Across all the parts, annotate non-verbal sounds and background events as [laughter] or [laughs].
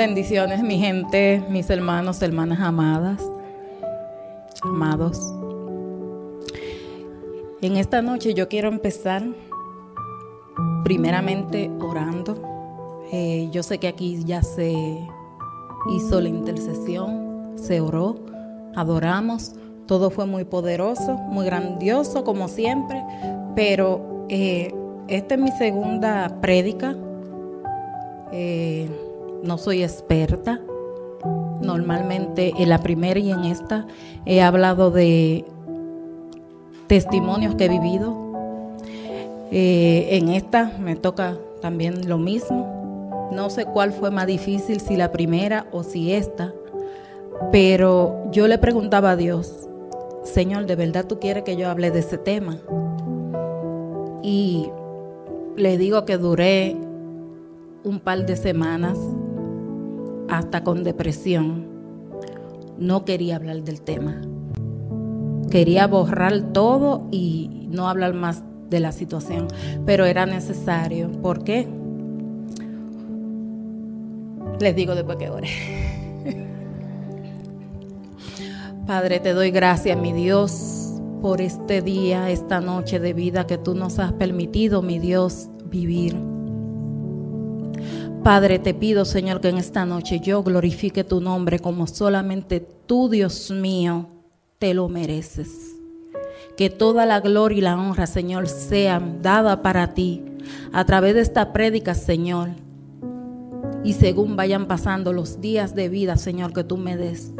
Bendiciones, mi gente, mis hermanos, hermanas amadas, amados. En esta noche yo quiero empezar primeramente orando. Eh, yo sé que aquí ya se hizo la intercesión, se oró, adoramos, todo fue muy poderoso, muy grandioso como siempre, pero eh, esta es mi segunda prédica. Eh, no soy experta. Normalmente en la primera y en esta he hablado de testimonios que he vivido. Eh, en esta me toca también lo mismo. No sé cuál fue más difícil, si la primera o si esta, pero yo le preguntaba a Dios, Señor, ¿de verdad tú quieres que yo hable de ese tema? Y le digo que duré un par de semanas hasta con depresión. No quería hablar del tema. Quería borrar todo y no hablar más de la situación, pero era necesario. ¿Por qué? Les digo después que ore. [laughs] Padre, te doy gracias, mi Dios, por este día, esta noche de vida que tú nos has permitido, mi Dios, vivir. Padre, te pido, Señor, que en esta noche yo glorifique tu nombre como solamente tú, Dios mío, te lo mereces. Que toda la gloria y la honra, Señor, sean dada para ti a través de esta prédica, Señor. Y según vayan pasando los días de vida, Señor, que tú me des.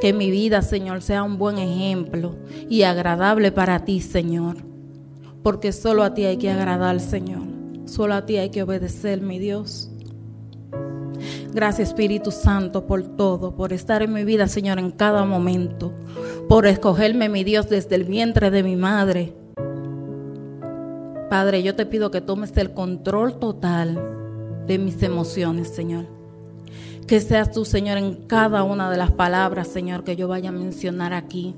Que mi vida, Señor, sea un buen ejemplo y agradable para ti, Señor. Porque solo a ti hay que agradar, Señor. Solo a ti hay que obedecer, mi Dios. Gracias Espíritu Santo por todo, por estar en mi vida, Señor, en cada momento, por escogerme, mi Dios, desde el vientre de mi madre. Padre, yo te pido que tomes el control total de mis emociones, Señor. Que seas tú, Señor, en cada una de las palabras, Señor, que yo vaya a mencionar aquí.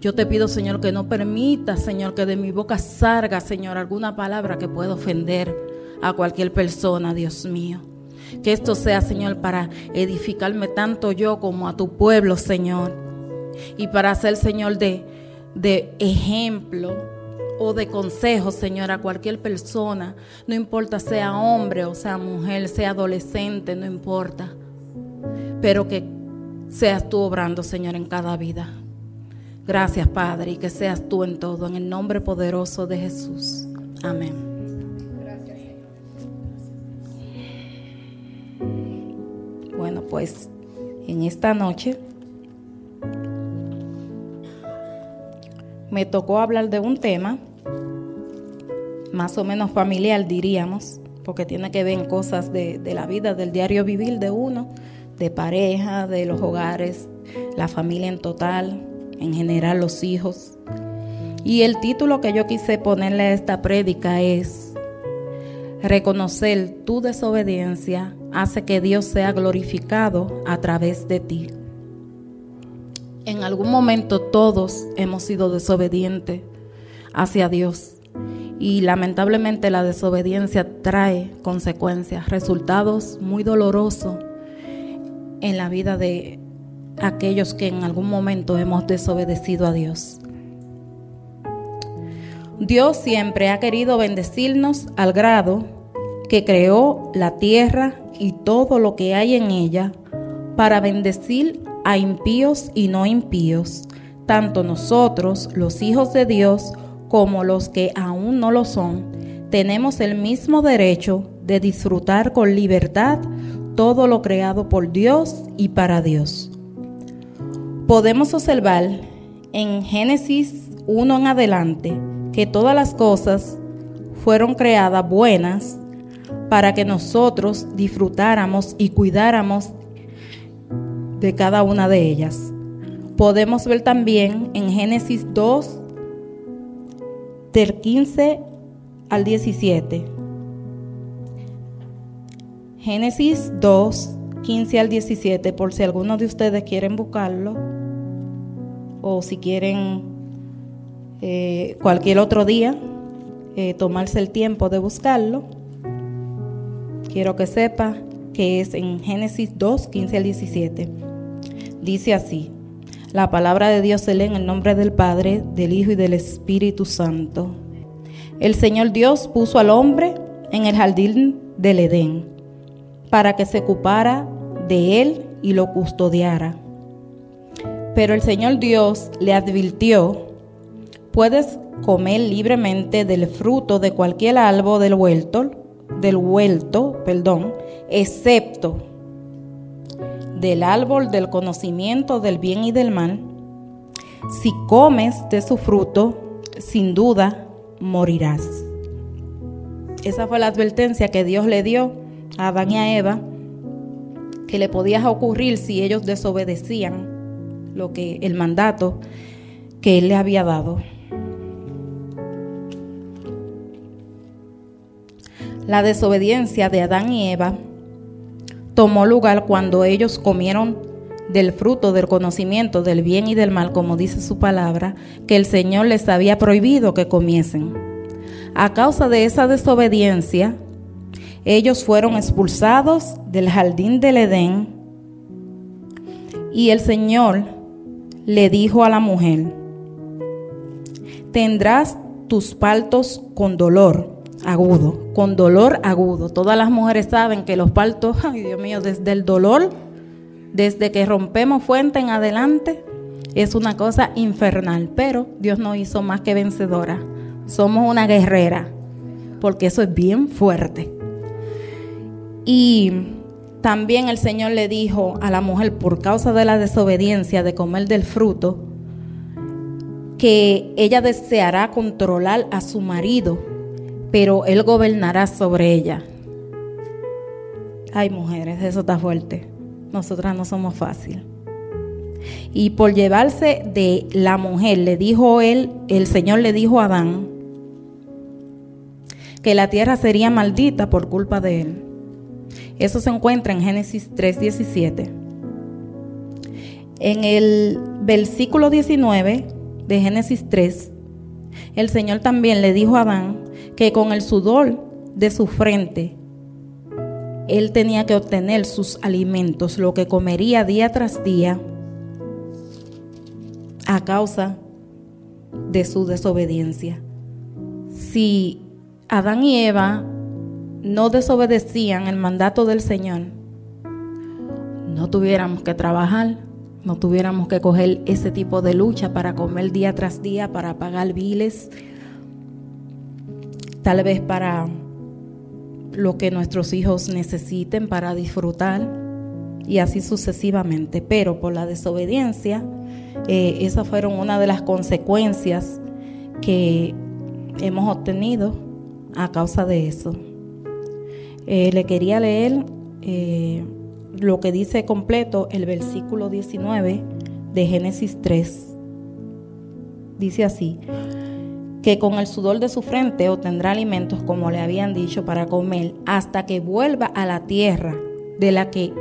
Yo te pido, Señor, que no permita, Señor, que de mi boca salga, Señor, alguna palabra que pueda ofender a cualquier persona, Dios mío. Que esto sea, Señor, para edificarme tanto yo como a tu pueblo, Señor. Y para ser, Señor, de, de ejemplo o de consejo, Señor, a cualquier persona. No importa sea hombre o sea mujer, sea adolescente, no importa. Pero que seas tú obrando, Señor, en cada vida. Gracias, Padre, y que seas tú en todo, en el nombre poderoso de Jesús. Amén. Bueno, pues en esta noche me tocó hablar de un tema más o menos familiar, diríamos, porque tiene que ver en cosas de, de la vida, del diario vivir de uno, de pareja, de los hogares, la familia en total, en general los hijos. Y el título que yo quise ponerle a esta prédica es Reconocer tu desobediencia hace que Dios sea glorificado a través de ti. En algún momento todos hemos sido desobedientes hacia Dios y lamentablemente la desobediencia trae consecuencias, resultados muy dolorosos en la vida de aquellos que en algún momento hemos desobedecido a Dios. Dios siempre ha querido bendecirnos al grado que creó la tierra y todo lo que hay en ella para bendecir a impíos y no impíos, tanto nosotros, los hijos de Dios, como los que aún no lo son, tenemos el mismo derecho de disfrutar con libertad todo lo creado por Dios y para Dios. Podemos observar en Génesis 1 en adelante que todas las cosas fueron creadas buenas, para que nosotros disfrutáramos y cuidáramos de cada una de ellas. Podemos ver también en Génesis 2, del 15 al 17. Génesis 2, 15 al 17, por si alguno de ustedes quieren buscarlo o si quieren eh, cualquier otro día eh, tomarse el tiempo de buscarlo. Quiero que sepa que es en Génesis 2, 15 al 17. Dice así, la palabra de Dios se lee en el nombre del Padre, del Hijo y del Espíritu Santo. El Señor Dios puso al hombre en el jardín del Edén para que se ocupara de él y lo custodiara. Pero el Señor Dios le advirtió, puedes comer libremente del fruto de cualquier árbol del huerto, del huerto, perdón, excepto del árbol del conocimiento del bien y del mal. Si comes de su fruto, sin duda morirás. Esa fue la advertencia que Dios le dio a Adán y a Eva que le podía ocurrir si ellos desobedecían lo que el mandato que él le había dado. La desobediencia de Adán y Eva tomó lugar cuando ellos comieron del fruto del conocimiento del bien y del mal, como dice su palabra, que el Señor les había prohibido que comiesen. A causa de esa desobediencia, ellos fueron expulsados del jardín del Edén y el Señor le dijo a la mujer, tendrás tus partos con dolor agudo, con dolor agudo. Todas las mujeres saben que los partos, [laughs] ay Dios mío, desde el dolor, desde que rompemos fuente en adelante, es una cosa infernal. Pero Dios no hizo más que vencedora. Somos una guerrera, porque eso es bien fuerte. Y también el Señor le dijo a la mujer, por causa de la desobediencia de comer del fruto, que ella deseará controlar a su marido pero Él gobernará sobre ella. Ay, mujeres, eso está fuerte. Nosotras no somos fácil. Y por llevarse de la mujer, le dijo él, el Señor le dijo a Adán, que la tierra sería maldita por culpa de él. Eso se encuentra en Génesis 3:17. En el versículo 19 de Génesis 3, el Señor también le dijo a Adán que con el sudor de su frente él tenía que obtener sus alimentos, lo que comería día tras día a causa de su desobediencia. Si Adán y Eva no desobedecían el mandato del Señor, no tuviéramos que trabajar, no tuviéramos que coger ese tipo de lucha para comer día tras día, para pagar biles, tal vez para lo que nuestros hijos necesiten para disfrutar y así sucesivamente. Pero por la desobediencia, eh, esas fueron una de las consecuencias que hemos obtenido a causa de eso. Eh, le quería leer eh, lo que dice completo el versículo 19 de Génesis 3. Dice así, que con el sudor de su frente obtendrá alimentos como le habían dicho para comer, hasta que vuelva a la tierra de la que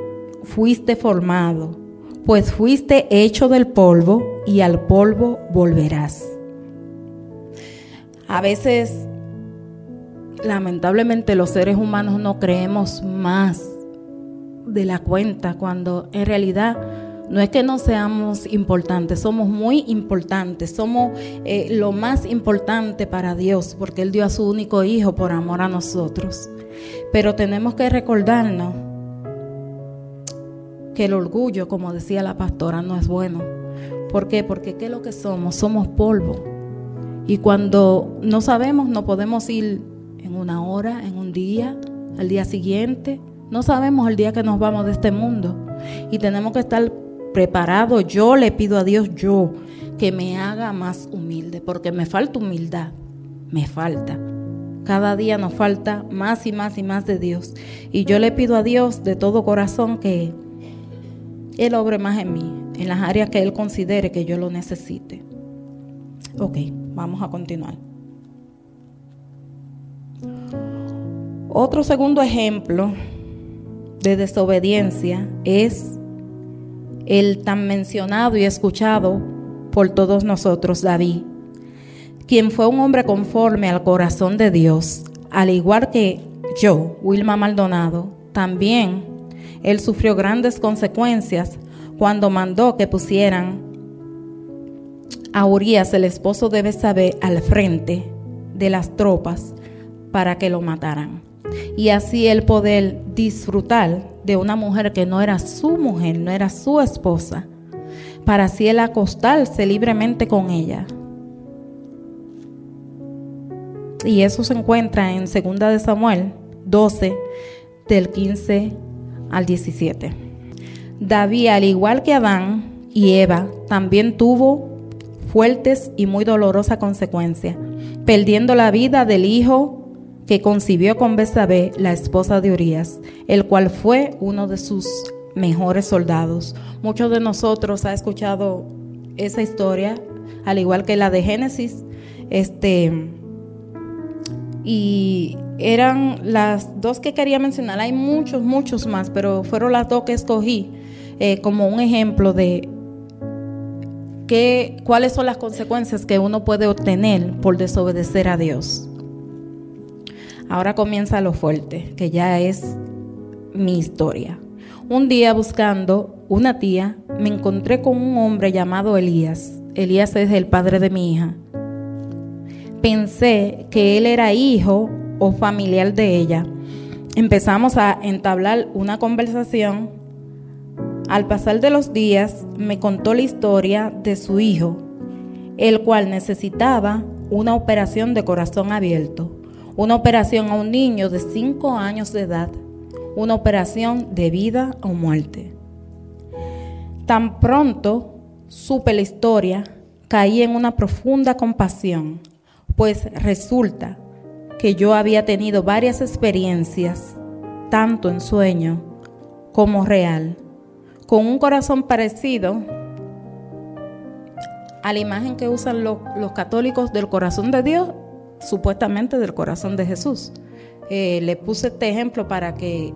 fuiste formado, pues fuiste hecho del polvo y al polvo volverás. A veces, lamentablemente, los seres humanos no creemos más de la cuenta cuando en realidad no es que no seamos importantes, somos muy importantes, somos eh, lo más importante para Dios, porque Él dio a su único Hijo por amor a nosotros. Pero tenemos que recordarnos que el orgullo, como decía la pastora, no es bueno. ¿Por qué? Porque ¿qué es lo que somos? Somos polvo. Y cuando no sabemos, no podemos ir en una hora, en un día, al día siguiente. No sabemos el día que nos vamos de este mundo. Y tenemos que estar preparado, yo le pido a Dios, yo, que me haga más humilde, porque me falta humildad, me falta. Cada día nos falta más y más y más de Dios. Y yo le pido a Dios de todo corazón que Él obre más en mí, en las áreas que Él considere que yo lo necesite. Ok, vamos a continuar. Otro segundo ejemplo de desobediencia es el tan mencionado y escuchado por todos nosotros, David, quien fue un hombre conforme al corazón de Dios, al igual que yo, Wilma Maldonado, también él sufrió grandes consecuencias cuando mandó que pusieran a Urias, el esposo de Besabé, al frente de las tropas para que lo mataran. Y así él poder disfrutar de una mujer que no era su mujer, no era su esposa, para así él acostarse libremente con ella. Y eso se encuentra en 2 de Samuel 12, del 15 al 17. David, al igual que Adán y Eva, también tuvo fuertes y muy dolorosas consecuencias, perdiendo la vida del hijo que concibió con Besabé, la esposa de Urias, el cual fue uno de sus mejores soldados. Muchos de nosotros ha escuchado esa historia, al igual que la de Génesis, este y eran las dos que quería mencionar. Hay muchos, muchos más, pero fueron las dos que escogí eh, como un ejemplo de qué, cuáles son las consecuencias que uno puede obtener por desobedecer a Dios. Ahora comienza lo fuerte, que ya es mi historia. Un día buscando una tía, me encontré con un hombre llamado Elías. Elías es el padre de mi hija. Pensé que él era hijo o familiar de ella. Empezamos a entablar una conversación. Al pasar de los días, me contó la historia de su hijo, el cual necesitaba una operación de corazón abierto una operación a un niño de 5 años de edad, una operación de vida o muerte. Tan pronto supe la historia, caí en una profunda compasión, pues resulta que yo había tenido varias experiencias, tanto en sueño como real, con un corazón parecido a la imagen que usan los, los católicos del corazón de Dios supuestamente del corazón de Jesús. Eh, le puse este ejemplo para que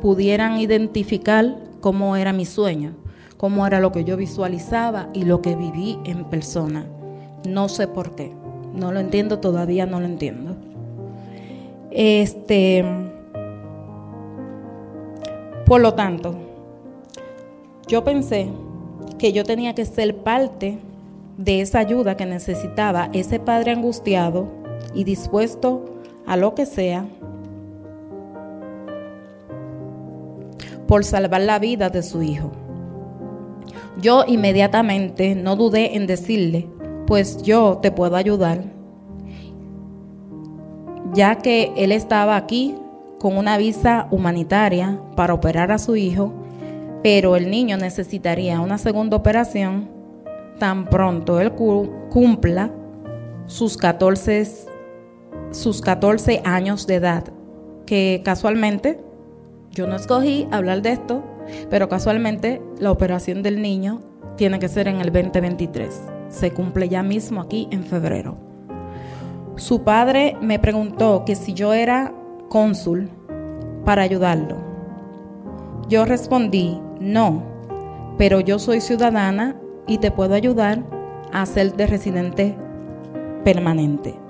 pudieran identificar cómo era mi sueño, cómo era lo que yo visualizaba y lo que viví en persona. No sé por qué, no lo entiendo, todavía no lo entiendo. Este, por lo tanto, yo pensé que yo tenía que ser parte de esa ayuda que necesitaba ese padre angustiado y dispuesto a lo que sea por salvar la vida de su hijo. Yo inmediatamente no dudé en decirle, pues yo te puedo ayudar, ya que él estaba aquí con una visa humanitaria para operar a su hijo, pero el niño necesitaría una segunda operación tan pronto él cumpla sus 14 sus 14 años de edad, que casualmente, yo no escogí hablar de esto, pero casualmente la operación del niño tiene que ser en el 2023. Se cumple ya mismo aquí en febrero. Su padre me preguntó que si yo era cónsul para ayudarlo. Yo respondí, no, pero yo soy ciudadana y te puedo ayudar a de residente permanente.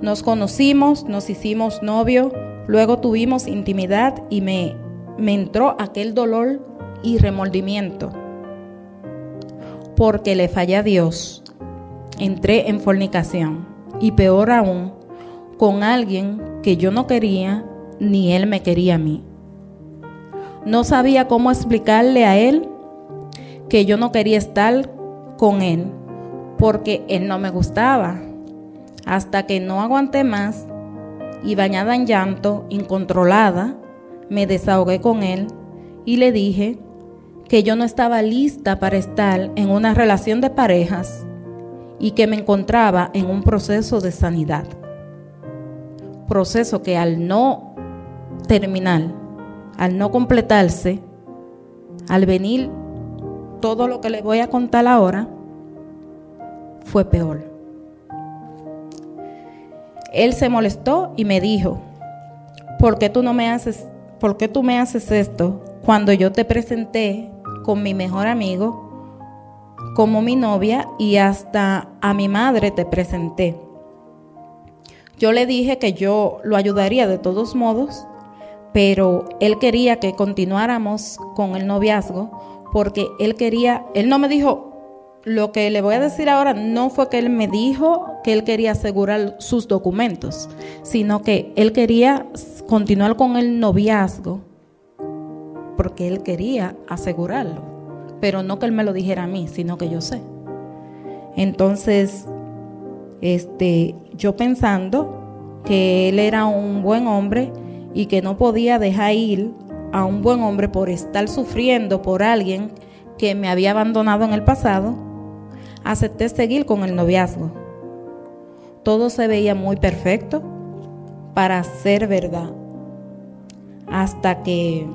Nos conocimos, nos hicimos novio, luego tuvimos intimidad y me, me entró aquel dolor y remordimiento porque le fallé a Dios. Entré en fornicación y peor aún, con alguien que yo no quería ni él me quería a mí. No sabía cómo explicarle a él que yo no quería estar con él porque él no me gustaba hasta que no aguanté más y bañada en llanto, incontrolada, me desahogué con él y le dije que yo no estaba lista para estar en una relación de parejas y que me encontraba en un proceso de sanidad. Proceso que al no terminar, al no completarse, al venir todo lo que le voy a contar ahora, fue peor. Él se molestó y me dijo, ¿por qué tú no me haces, por qué tú me haces esto cuando yo te presenté con mi mejor amigo como mi novia y hasta a mi madre te presenté? Yo le dije que yo lo ayudaría de todos modos, pero él quería que continuáramos con el noviazgo porque él quería, él no me dijo, lo que le voy a decir ahora no fue que él me dijo que él quería asegurar sus documentos, sino que él quería continuar con el noviazgo porque él quería asegurarlo, pero no que él me lo dijera a mí, sino que yo sé. Entonces, este, yo pensando que él era un buen hombre y que no podía dejar ir a un buen hombre por estar sufriendo por alguien que me había abandonado en el pasado, acepté seguir con el noviazgo. Todo se veía muy perfecto para ser verdad. Hasta que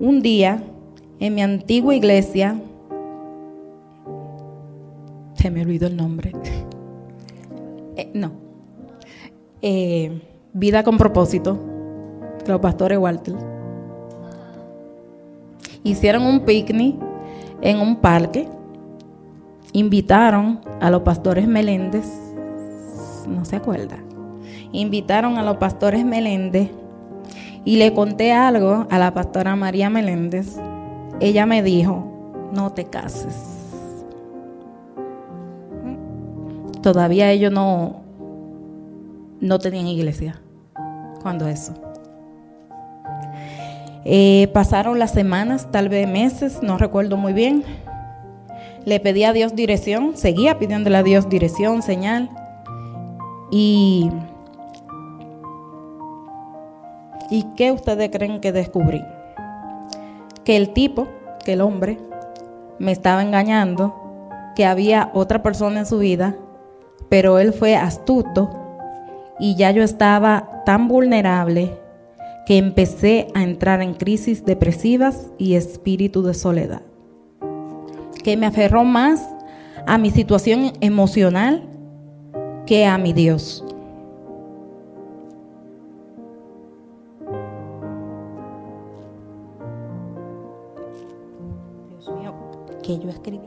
un día en mi antigua iglesia, se me olvidó el nombre, [laughs] eh, no, eh, Vida con propósito, los pastores Walter hicieron un picnic en un parque, invitaron a los pastores Meléndez, no se acuerda, invitaron a los pastores Meléndez y le conté algo a la pastora María Meléndez. Ella me dijo, no te cases. Todavía ellos no, no tenían iglesia cuando eso. Eh, pasaron las semanas, tal vez meses, no recuerdo muy bien. Le pedí a Dios dirección, seguía pidiéndole a Dios dirección, señal. Y, ¿Y qué ustedes creen que descubrí? Que el tipo, que el hombre, me estaba engañando, que había otra persona en su vida, pero él fue astuto y ya yo estaba tan vulnerable que empecé a entrar en crisis depresivas y espíritu de soledad, que me aferró más a mi situación emocional que a mi Dios. Dios mío, que yo escribí.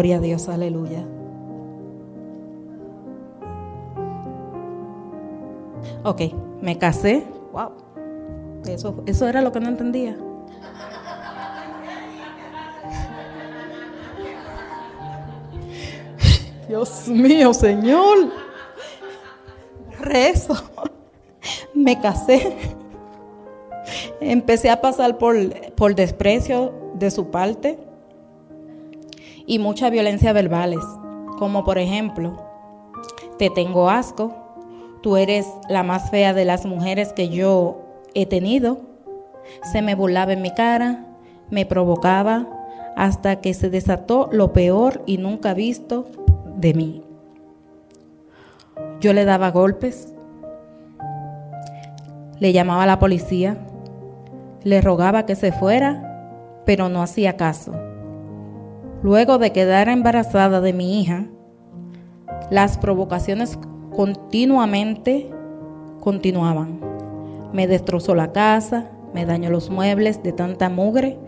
Gloria a Dios, aleluya. Ok, me casé. Wow. Eso, eso era lo que no entendía. [laughs] Dios mío, Señor. Rezo. Me casé. Empecé a pasar por, por desprecio de su parte y mucha violencia verbales, como por ejemplo, te tengo asco, tú eres la más fea de las mujeres que yo he tenido, se me burlaba en mi cara, me provocaba, hasta que se desató lo peor y nunca visto de mí. Yo le daba golpes, le llamaba a la policía, le rogaba que se fuera, pero no hacía caso. Luego de quedar embarazada de mi hija, las provocaciones continuamente continuaban. Me destrozó la casa, me dañó los muebles de tanta mugre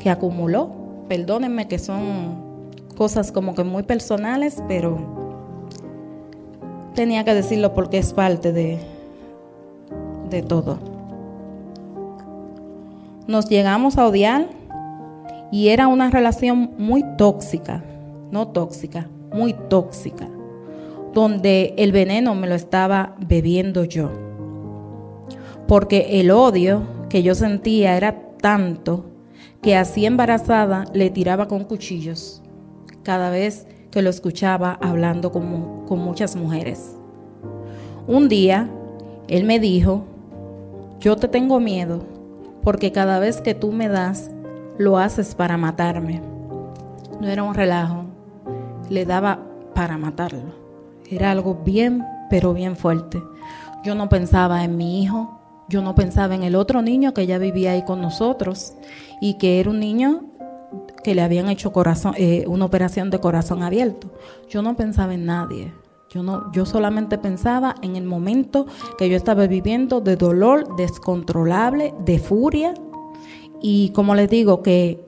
que acumuló. Perdónenme que son cosas como que muy personales, pero tenía que decirlo porque es parte de, de todo. Nos llegamos a odiar y era una relación muy tóxica, no tóxica, muy tóxica, donde el veneno me lo estaba bebiendo yo. Porque el odio que yo sentía era tanto que así embarazada le tiraba con cuchillos cada vez que lo escuchaba hablando con, con muchas mujeres. Un día, él me dijo, yo te tengo miedo porque cada vez que tú me das, lo haces para matarme. No era un relajo, le daba para matarlo. Era algo bien, pero bien fuerte. Yo no pensaba en mi hijo, yo no pensaba en el otro niño que ya vivía ahí con nosotros y que era un niño que le habían hecho corazón, eh, una operación de corazón abierto. Yo no pensaba en nadie. Yo, no, yo solamente pensaba en el momento que yo estaba viviendo de dolor descontrolable, de furia. Y como les digo, que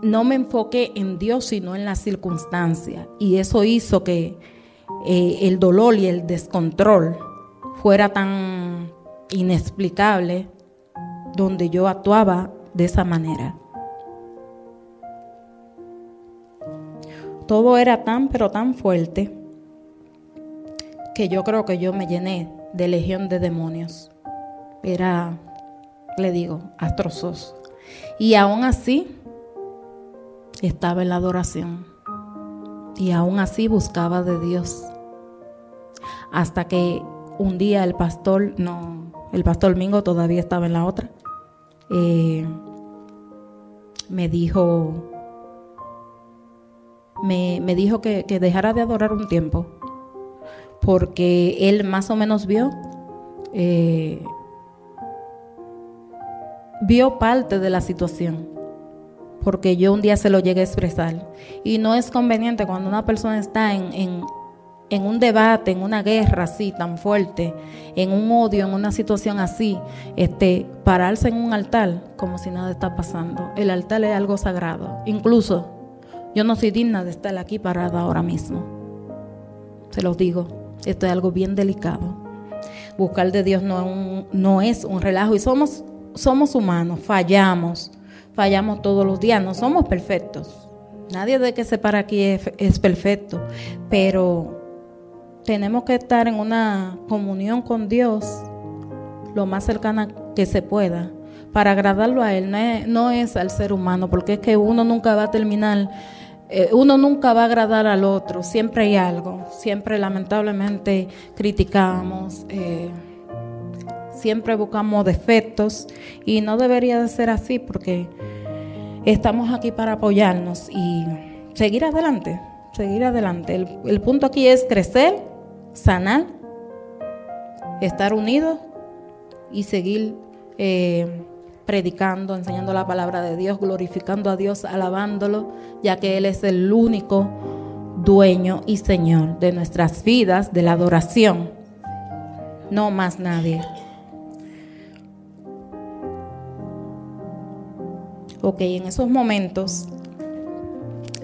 no me enfoqué en Dios, sino en las circunstancias. Y eso hizo que eh, el dolor y el descontrol fuera tan inexplicable donde yo actuaba de esa manera. Todo era tan, pero tan fuerte que yo creo que yo me llené de legión de demonios. Era, le digo, astrosos. Y aún así, estaba en la adoración. Y aún así buscaba de Dios. Hasta que un día el pastor, no, el pastor Mingo todavía estaba en la otra, eh, me dijo, me, dijo que, dejara de adorar un tiempo, porque él más o menos vio, eh, vio parte de la situación, porque yo un día se lo llegué a expresar. Y no es conveniente cuando una persona está en, en un debate, en una guerra así tan fuerte, en un odio, en una situación así, este, pararse en un altar como si nada está pasando. El altar es algo sagrado. Incluso yo no soy digna de estar aquí parada ahora mismo. Se los digo, esto es algo bien delicado. Buscar de Dios no no es un relajo y somos, somos humanos, fallamos, fallamos todos los días, no somos perfectos. Nadie de que se para aquí es, es perfecto, pero tenemos que estar en una comunión con Dios lo más cercana que se pueda para agradarlo a Él, no es, al ser humano, porque es que uno nunca va a terminar, eh, uno nunca va a agradar al otro, siempre hay algo, siempre lamentablemente criticamos, eh, siempre buscamos defectos y no debería de ser así porque estamos aquí para apoyarnos y seguir adelante, seguir adelante. el punto aquí es crecer sanar, estar unidos y seguir eh, predicando, enseñando la palabra de Dios, glorificando a Dios, alabándolo, ya que Él es el único dueño y Señor de nuestras vidas, de la adoración, no más nadie. Ok, en esos momentos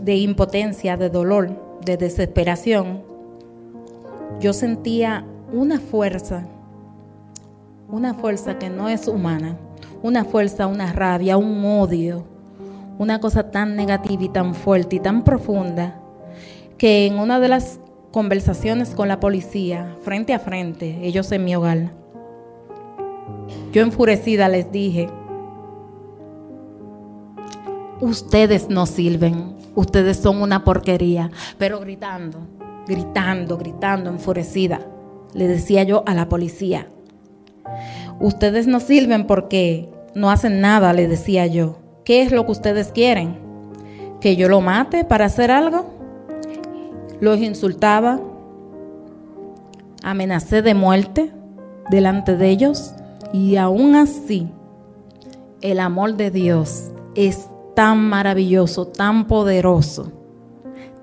de impotencia, de dolor, de desesperación, yo sentía una fuerza, una fuerza que no es humana, una fuerza, una rabia, un odio, una cosa tan negativa y tan fuerte y tan profunda, que en una de las conversaciones con la policía, frente a frente, ellos en mi hogar, yo enfurecida les dije, ustedes no sirven, ustedes son una porquería, pero gritando gritando, gritando, enfurecida. Le decía yo a la policía, ustedes no sirven porque no hacen nada, le decía yo. ¿Qué es lo que ustedes quieren? ¿Que yo lo mate para hacer algo? Los insultaba, amenacé de muerte delante de ellos y aún así el amor de Dios es tan maravilloso, tan poderoso,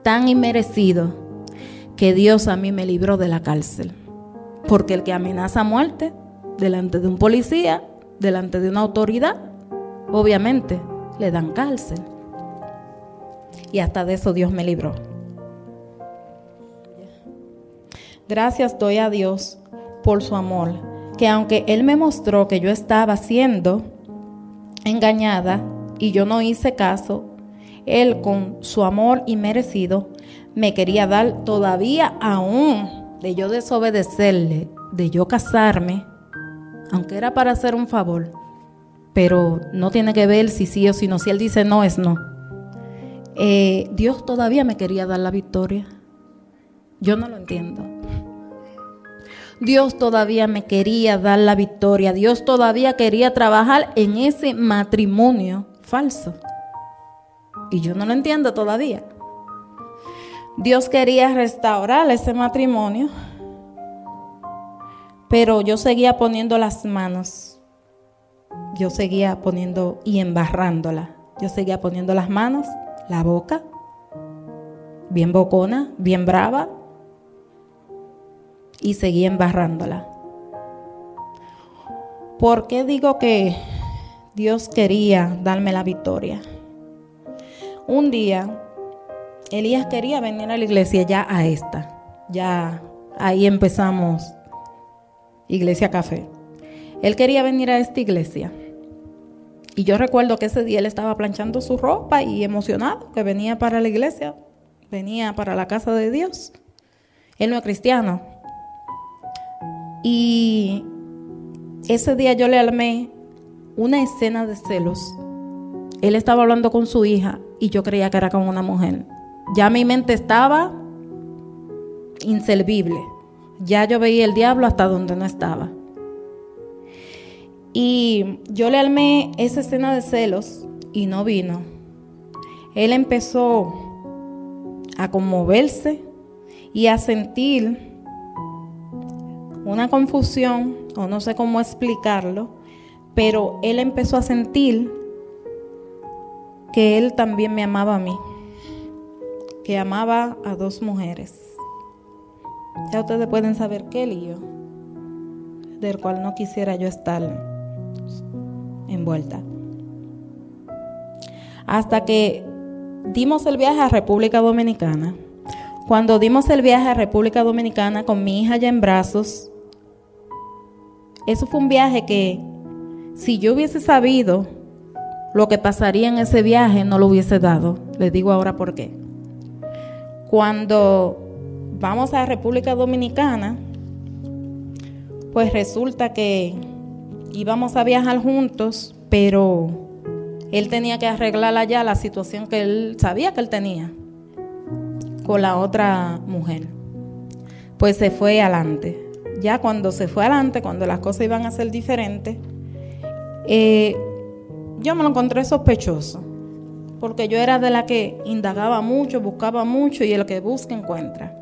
tan inmerecido que Dios a mí me libró de la cárcel. Porque el que amenaza muerte delante de un policía, delante de una autoridad, obviamente le dan cárcel. Y hasta de eso Dios me libró. Gracias doy a Dios por su amor, que aunque Él me mostró que yo estaba siendo engañada y yo no hice caso, Él con su amor inmerecido me quería dar todavía aún de yo desobedecerle, de yo casarme, aunque era para hacer un favor, pero no tiene que ver si sí o si no, si él dice no es no. eh, Dios todavía me quería dar la victoria. Yo no lo entiendo. Dios todavía me quería dar la victoria. Dios todavía quería trabajar en ese matrimonio falso. Y yo no lo entiendo todavía. Dios quería restaurar ese matrimonio, pero yo seguía poniendo las manos. Yo seguía poniendo y embarrándola. Yo seguía poniendo las manos, la boca, bien bocona, bien brava, y seguía embarrándola. ¿Por qué digo que Dios quería darme la victoria? Un día, Elías quería venir a la iglesia ya a esta. Ya ahí empezamos Iglesia Café. Él quería venir a esta iglesia. Y yo recuerdo que ese día él estaba planchando su ropa y emocionado que venía para la iglesia, venía para la casa de Dios. Él no es cristiano, y ese día yo le armé una escena de celos. Él estaba hablando con su hija y yo creía que era con una mujer. Ya mi mente estaba inservible. Ya yo veía el diablo hasta donde no estaba. Y yo le armé esa escena de celos y no vino. Él empezó a conmoverse y a sentir una confusión, o no sé cómo explicarlo, pero él empezó a sentir que él también me amaba a mí, que amaba a dos mujeres. Ya ustedes pueden saber qué lío, del cual no quisiera yo estar envuelta. Hasta que dimos el viaje a República Dominicana. Cuando dimos el viaje a República Dominicana con mi hija ya en brazos, eso fue un viaje que si yo hubiese sabido lo que pasaría en ese viaje, no lo hubiese dado. Les digo ahora por qué. Cuando vamos a República Dominicana, pues resulta que íbamos a viajar juntos, pero él tenía que arreglar allá la situación que él sabía que él tenía con la otra mujer. Pues se fue adelante ya cuando se fue adelante, cuando las cosas iban a ser diferentes, eh, yo me lo encontré sospechoso, porque yo era de la que indagaba mucho, buscaba mucho y el que busca encuentra.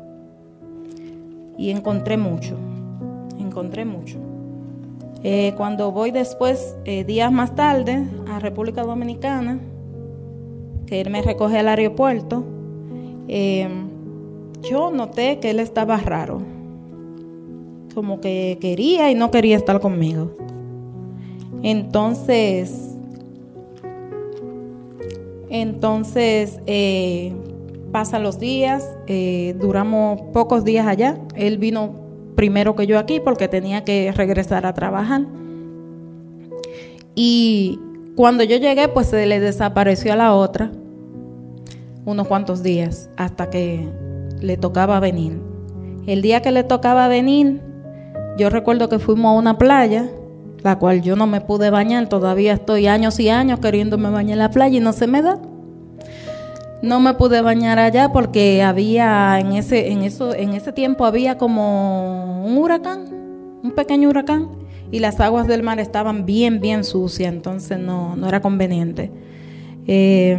Y encontré mucho, encontré mucho. Eh, cuando voy después, eh, días más tarde, a República Dominicana, que él me recoge al aeropuerto, yo noté que él estaba raro como que quería y no quería estar conmigo. Entonces, entonces eh, pasan los días, eh, duramos pocos días allá. Él vino primero que yo aquí porque tenía que regresar a trabajar. Y cuando yo llegué, pues se le desapareció a la otra unos cuantos días hasta que le tocaba venir. El día que le tocaba venir, yo recuerdo que fuimos a una playa, la cual yo no me pude bañar, todavía estoy años y años queriéndome bañar en la playa y no se me da. No me pude bañar allá porque había en ese en eso en ese tiempo había como un huracán, un pequeño huracán y las aguas del mar estaban bien bien sucias, entonces no, no era conveniente. Eh,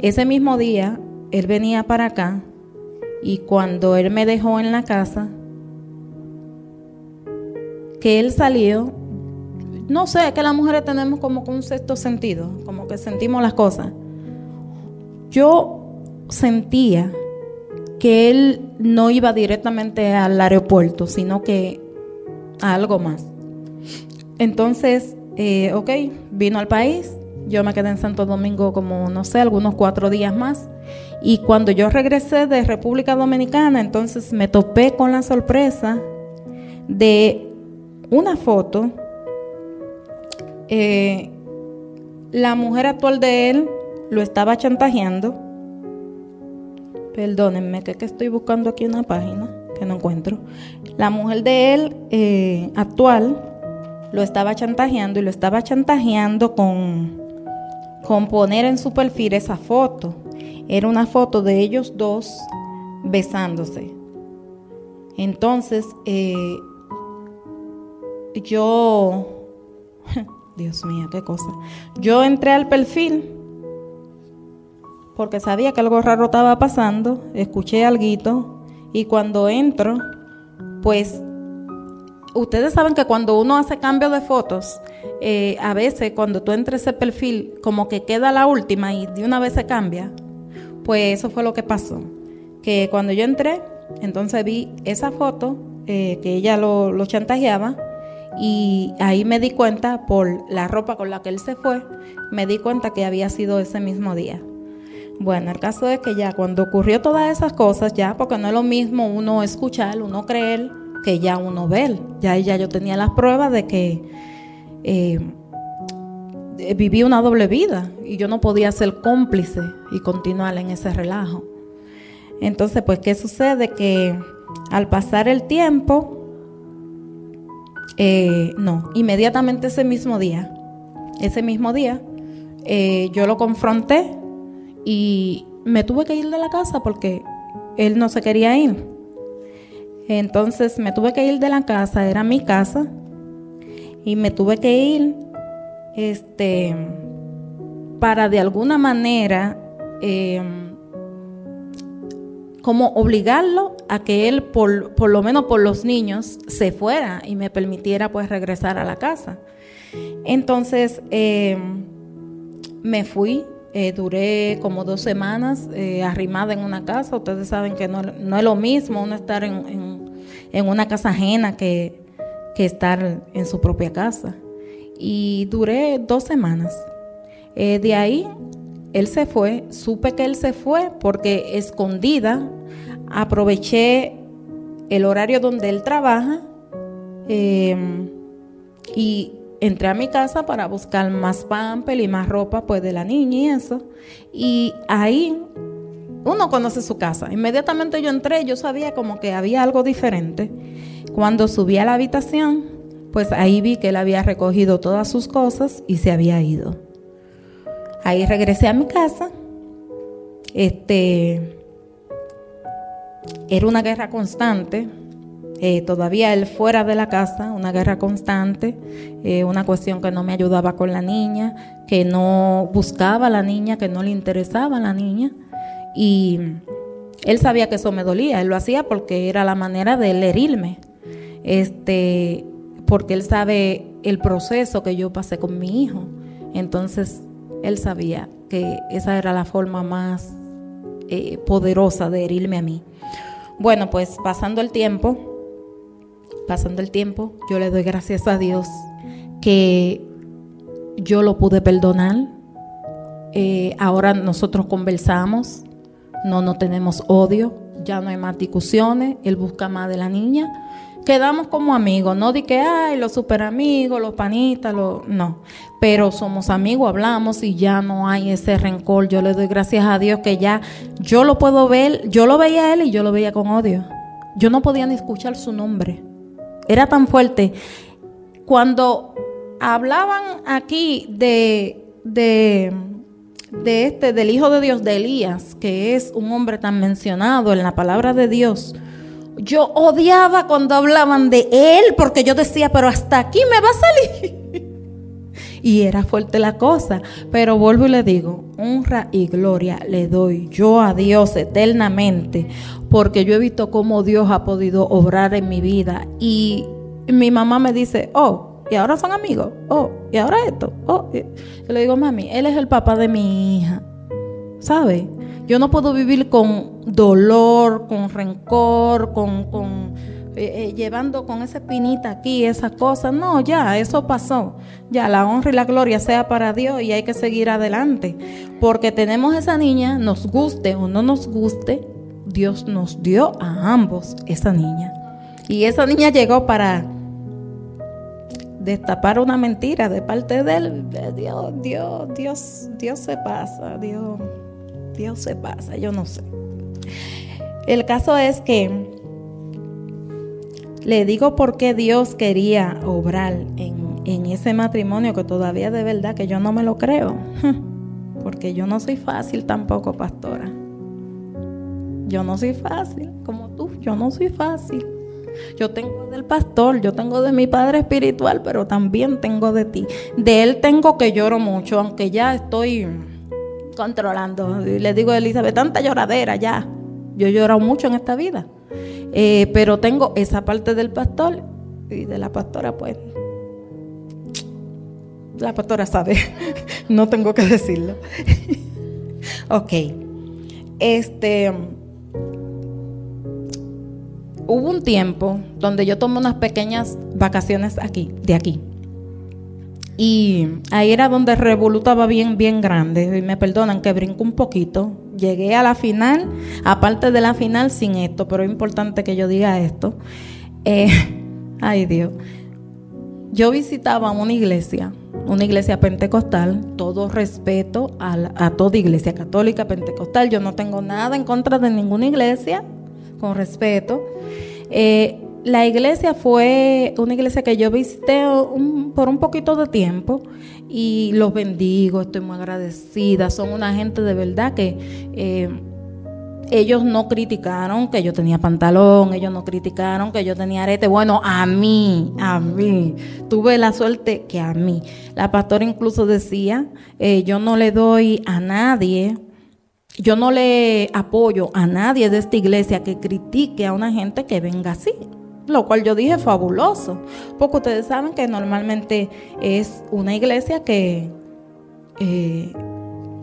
ese mismo día él venía para acá y cuando él me dejó en la casa, que él salió, no sé, que las mujeres tenemos como un sexto sentido, como que sentimos las cosas. Yo sentía que él no iba directamente al aeropuerto, sino que a algo más. Entonces, eh, ok, vino al país, yo me quedé en Santo Domingo como, no sé, algunos cuatro días más. Y cuando yo regresé de República Dominicana, entonces me topé con la sorpresa de una foto. Eh, la mujer actual de él lo estaba chantajeando. Perdónenme, que, que estoy buscando aquí una página que no encuentro. La mujer de él eh, actual lo estaba chantajeando y lo estaba chantajeando con, con poner en su perfil esa foto. Era una foto de ellos dos besándose. Entonces, eh, yo, [laughs] Dios mío, qué cosa. Yo entré al perfil porque sabía que algo raro estaba pasando, escuché algo y cuando entro, pues ustedes saben que cuando uno hace cambio de fotos, eh, a veces cuando tú entras ese perfil, como que queda la última y de una vez se cambia. Pues eso fue lo que pasó. Que cuando yo entré, entonces vi esa foto eh, que ella lo, lo chantajeaba y ahí me di cuenta por la ropa con la que él se fue, me di cuenta que había sido ese mismo día. Bueno, el caso es que ya cuando ocurrió todas esas cosas, ya, porque no es lo mismo uno escuchar, uno creer, que ya uno ver. Ya, ya yo tenía las pruebas de que eh, viví una doble vida y yo no podía ser cómplice y continuar en ese relajo. Entonces, pues, ¿qué sucede? Que al pasar el tiempo, eh, no, inmediatamente ese mismo día, ese mismo día, eh, yo lo confronté y me tuve que ir de la casa porque él no se quería ir. Entonces me tuve que ir de la casa, era mi casa, y me tuve que ir este, para de alguna manera em, como obligarlo a que él, por, por, lo menos por los niños, se fuera y me permitiera pues regresar a la casa. Entonces em, me fui, eh, duré como dos semanas eh, arrimada en una casa. Ustedes saben que no, es lo mismo uno estar en, una casa ajena que, estar en su propia casa. Y duré dos semanas. Eh, de ahí él se fue, supe que él se fue porque escondida aproveché el horario donde él trabaja y entré a mi casa para buscar más pamper y más ropa pues de la niña y eso. Y ahí uno conoce su casa. Inmediatamente yo entré, yo sabía como que había algo diferente. Cuando subí a la habitación, pues ahí vi que él había recogido todas sus cosas y se había ido. Ahí regresé a mi casa. Este era una guerra constante eh, todavía él fuera de la casa, una guerra constante, eh, una cuestión que no me ayudaba con la niña, que no buscaba a la niña, que no le interesaba a la niña. Y él sabía que eso me dolía, él lo hacía porque era la manera de él herirme, este, porque él sabe el proceso que yo pasé con mi hijo. Entonces, él sabía que esa era la forma más eh, poderosa de herirme a mí. Bueno, pues pasando el tiempo, pasando el tiempo, yo le doy gracias a Dios que yo lo pude perdonar. Eh, ahora nosotros conversamos, no, no tenemos odio, ya no hay más discusiones, él busca más de la niña. Quedamos como amigos, no di que hay los super amigos, los panitas, no, pero somos amigos, hablamos y ya no hay ese rencor. Yo le doy gracias a Dios que ya yo lo puedo ver, yo lo veía a él y yo lo veía con odio. Yo no podía ni escuchar su nombre. Era tan fuerte. Cuando hablaban aquí de, de, este, del Hijo de Dios, de Elías, que es un hombre tan mencionado en la palabra de Dios, yo odiaba cuando hablaban de él, porque yo decía, pero hasta aquí me va a salir. [laughs] y era fuerte la cosa. Pero vuelvo y le digo, honra y gloria le doy yo a Dios eternamente, porque yo he visto cómo Dios ha podido obrar en mi vida. Y mi mamá me dice, oh, y ahora son amigos, oh, y ahora esto, oh. Yo le digo, mami, él es el papá de mi hija, ¿sabe? Yo no puedo vivir con dolor, con rencor, con, con eh, eh, llevando con esa espinita aquí, esa cosa. No, ya, eso pasó. Ya, la honra y la gloria sea para Dios y hay que seguir adelante. Porque tenemos esa niña, nos guste o no nos guste, Dios nos dio a ambos esa niña. Y esa niña llegó para destapar una mentira de parte de él. Dios, Dios, Dios, Dios se pasa, Dios, Dios se pasa, yo no sé. El caso es que le digo por qué Dios quería obrar en, ese matrimonio que todavía de verdad que yo no me lo creo. [laughs] porque yo no soy fácil tampoco, pastora. Yo no soy fácil, como tú, yo no soy fácil. Yo tengo del pastor, yo tengo de mi padre espiritual, pero también tengo de ti. De él tengo que lloro mucho, aunque ya estoy controlando. le digo a Elizabeth, tanta lloradera ya. Yo he llorado mucho en esta vida. Eh, pero tengo esa parte del pastor y de la pastora, pues. La pastora sabe, [laughs] no tengo que decirlo. [laughs] ok. Este hubo un tiempo donde yo tomé unas pequeñas vacaciones aquí, de aquí. Y ahí era donde revolutaba bien, bien grande. Y me perdonan que brinco un poquito. Llegué a la final, aparte de la final, sin esto, pero es importante que yo diga esto. Eh, [laughs] ay Dios. Yo visitaba una iglesia, una iglesia pentecostal, todo respeto a, a toda iglesia católica, pentecostal. Yo no tengo nada en contra de ninguna iglesia, con respeto. Eh, la iglesia fue una iglesia que yo visité por un poquito de tiempo y los bendigo, estoy muy agradecida. Son una gente de verdad que eh, ellos no criticaron que yo tenía pantalón, ellos no criticaron que yo tenía arete. Bueno, a mí, a mí, tuve la suerte que a mí. La pastora incluso decía, eh, yo no le doy a nadie yo no le apoyo a nadie de esta iglesia que critique a una gente que venga así. Lo cual yo dije fabuloso. Porque ustedes saben que normalmente es una iglesia que eh,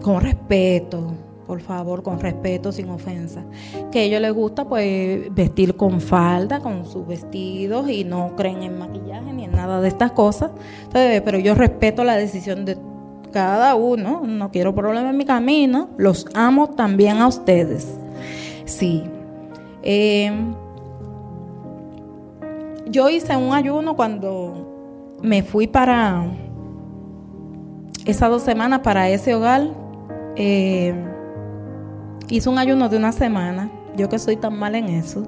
con respeto, por favor, con respeto, sin ofensa. Que a ellos les gusta pues vestir con falda, con sus vestidos y no creen en maquillaje ni en nada de estas cosas. pero yo respeto la decisión de cada uno, no quiero problemas en mi camino, los amo también a ustedes. Sí. Eh, yo hice un ayuno cuando me fui para esas dos semanas para ese hogar. Eh, hice un ayuno de una semana. Yo que soy tan mal en eso.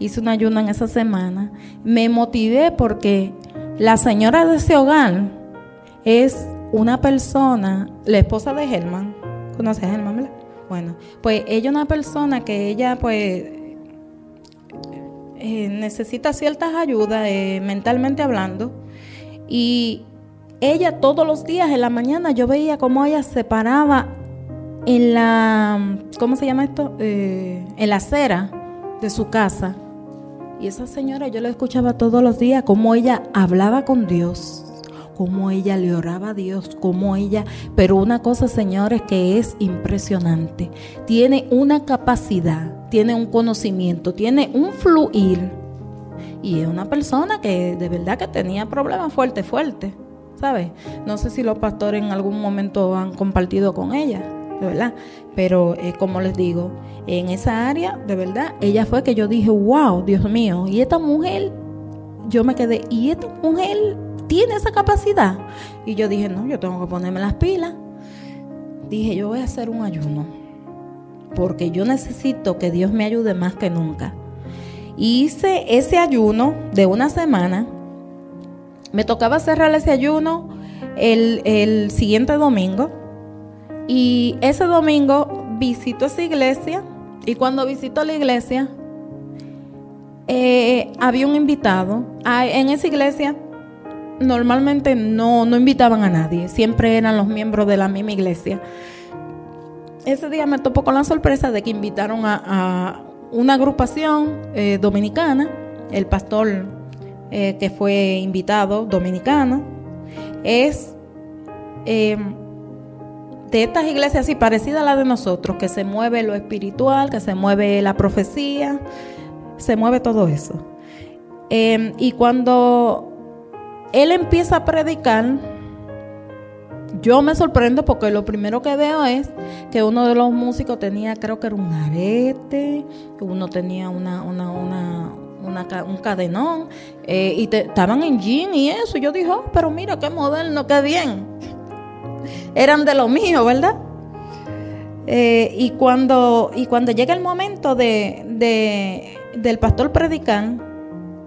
Hice un ayuno en esa semana. Me motivé porque la señora de ese hogar es una persona, la esposa de Germán, ¿conoces a Germán? Bueno, pues ella es una persona que ella pues eh, necesita ciertas ayudas eh, mentalmente hablando y ella todos los días en la mañana yo veía cómo ella se paraba en la, ¿cómo se llama esto? Eh, en la acera de su casa. Y esa señora yo la escuchaba todos los días cómo ella hablaba con Dios cómo ella le oraba a Dios, cómo ella, pero una cosa, señores, que es impresionante, tiene una capacidad, tiene un conocimiento, tiene un fluir. Y es una persona que de verdad que tenía problemas fuertes, fuertes, ¿sabes? No sé si los pastores en algún momento han compartido con ella, de verdad. Pero eh, como les digo, en esa área, de verdad, ella fue que yo dije, wow, Dios mío, y esta mujer, yo me quedé, y esta mujer tiene esa capacidad. Y yo dije, no, yo tengo que ponerme las pilas. Dije, yo voy a hacer un ayuno. Porque yo necesito que Dios me ayude más que nunca. hice ese ayuno de una semana. Me tocaba cerrar ese ayuno el, el siguiente domingo. Y ese domingo visito esa iglesia. Y cuando visito la iglesia, eh, había un invitado. En esa iglesia normalmente no, no invitaban a nadie, siempre eran los miembros de la misma iglesia. Ese día me topo con la sorpresa de que invitaron a, una agrupación eh, dominicana, el pastor eh, que fue invitado dominicano, es em, de estas iglesias así parecida a la de nosotros, que se mueve lo espiritual, que se mueve la profecía, se mueve todo eso. Em, y cuando él empieza a predicar, yo me sorprendo porque lo primero que veo es que uno de los músicos tenía, creo que era un arete, uno tenía una, una, una, un cadenón, eh, y estaban en jean y eso. Yo dije, oh, pero mira qué moderno, qué bien. Eran de lo mío, ¿verdad? Eh, y, cuando, y cuando llega el momento de, de, del pastor predicar,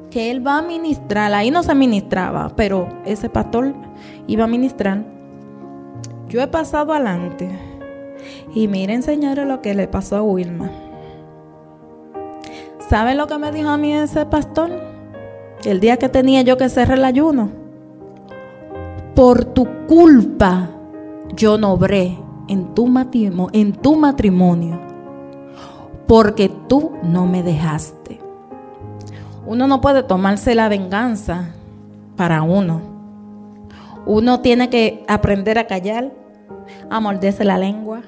que él va a ministrar, ahí no se ministraba, pero ese pastor iba a ministrar. Yo he pasado adelante Y miren, señores, lo que le pasó a Wilma. ¿Saben lo que me dijo a mí ese pastor? El día que tenía yo que cerrar el ayuno. Por tu culpa yo no obré en tu, en tu matrimonio porque tú no me dejaste. Uno no puede tomarse la venganza para uno. Uno tiene que aprender a callar, a morderse la lengua,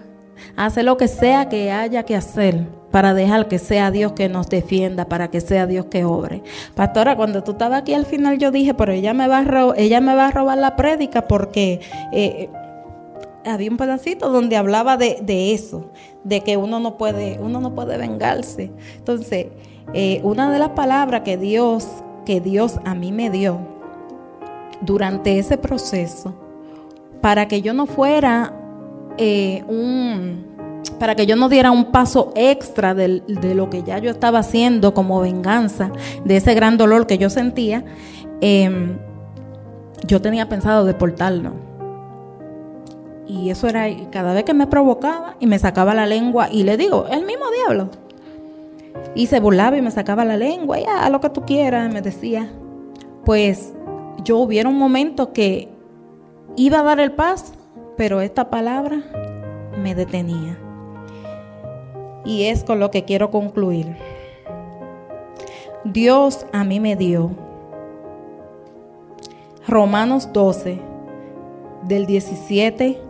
a hacer lo que sea que haya que hacer para dejar que sea Dios que nos defienda, para que sea Dios que obre. Pastora, cuando tú estabas aquí al final yo dije, pero ella me va a, ella me va a robar la prédica porque eh, había un pedacito donde hablaba de, eso, de que uno no puede, uno no puede vengarse. Entonces, eh, una de las palabras que Dios, que Dios a mí me dio durante ese proceso, para que yo no fuera eh, un, para que yo no diera un paso extra de, lo que ya yo estaba haciendo como venganza de ese gran dolor que yo sentía, em, yo tenía pensado deportarlo y eso era cada vez que me provocaba y me sacaba la lengua y le digo, el mismo diablo. Y se burlaba y me sacaba la lengua, y a lo que tú quieras, me decía. Pues yo hubiera un momento que iba a dar el paso, pero esta palabra me detenía. Y es con lo que quiero concluir. Dios a mí me dio Romanos 12, del 17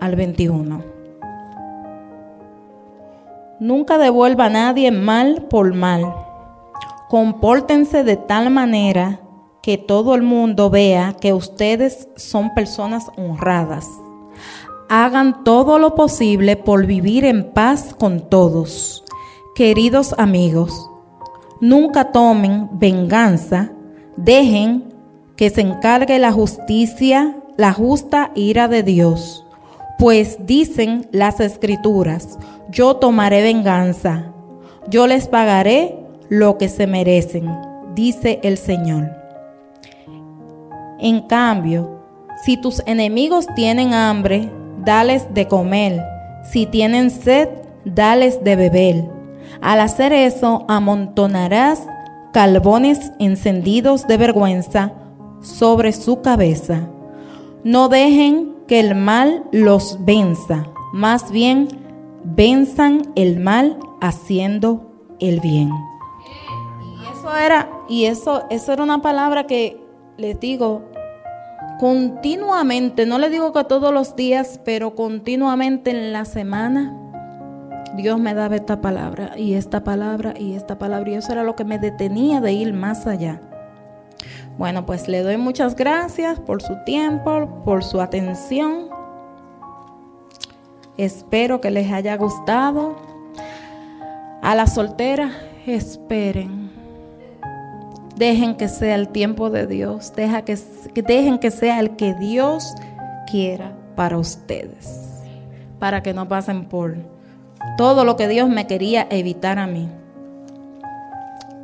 al 21. Nunca devuelva a nadie mal por mal. Compórtense de tal manera que todo el mundo vea que ustedes son personas honradas. Hagan todo lo posible por vivir en paz con todos. Queridos amigos, nunca tomen venganza, dejen que se encargue la justicia, la justa ira de Dios pues dicen las escrituras, yo tomaré venganza, yo les pagaré lo que se merecen, dice el Señor. En cambio, si tus enemigos tienen hambre, dales de comer, si tienen sed, dales de beber. Al hacer eso, amontonarás calbones encendidos de vergüenza sobre su cabeza. No dejen que el mal los venza, más bien venzan el mal haciendo el bien. Y eso era, y eso, eso era una palabra que les digo continuamente, no le digo que todos los días, pero continuamente en la semana, Dios me daba esta palabra y esta palabra y esta palabra. Y eso era lo que me detenía de ir más allá. Bueno, pues le doy muchas gracias por su tiempo, por su atención. Espero que les haya gustado. A la soltera, esperen. Dejen que sea el tiempo de Dios. Deja que, dejen que sea el que Dios quiera para ustedes. Para que no pasen por todo lo que Dios me quería evitar a mí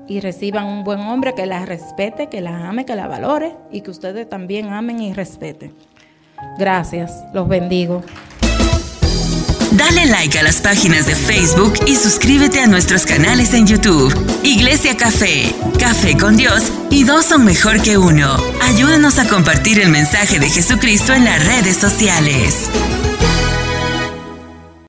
y reciban un buen hombre que la respete, que la ame, que la valore y que ustedes también amen y respeten. Gracias, los bendigo. Dale like a las páginas de Facebook y suscríbete a nuestros canales en YouTube. Iglesia Café, Café con Dios y dos son mejor que uno. Ayúdanos a compartir el mensaje de Jesucristo en las redes sociales.